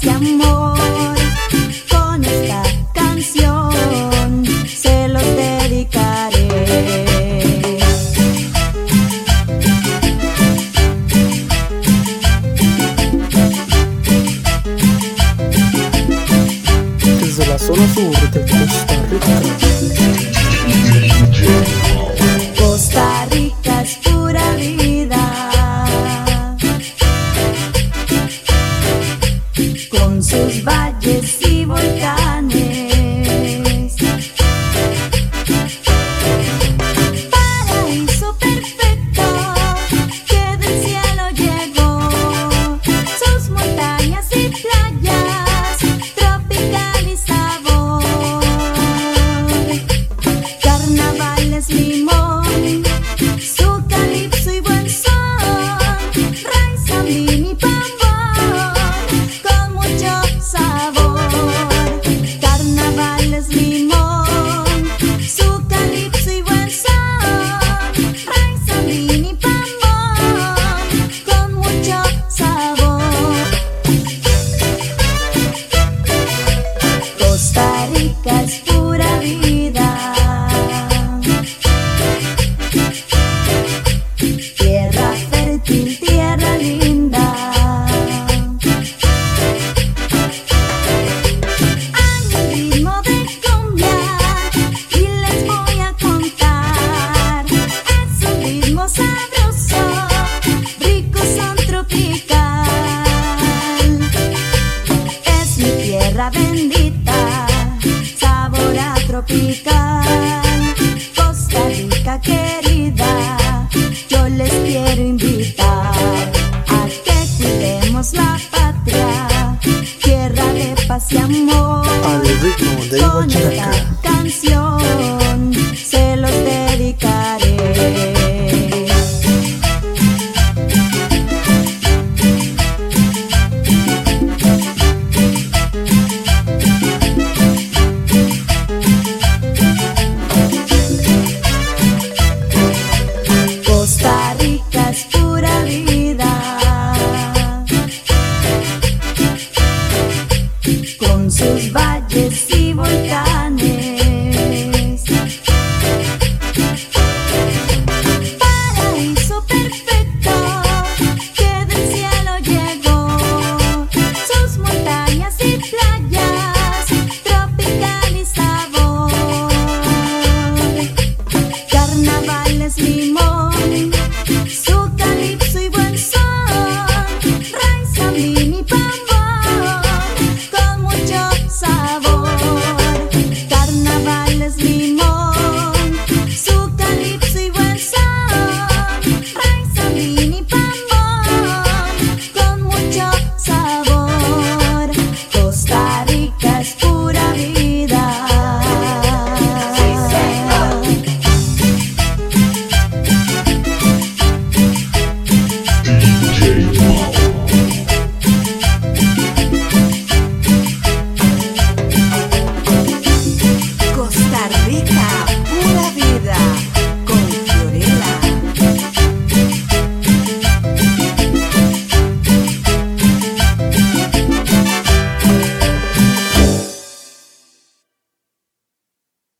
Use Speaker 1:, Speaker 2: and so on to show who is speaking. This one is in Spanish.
Speaker 1: ese amor. paz y amor. Al
Speaker 2: ritmo de Conectar.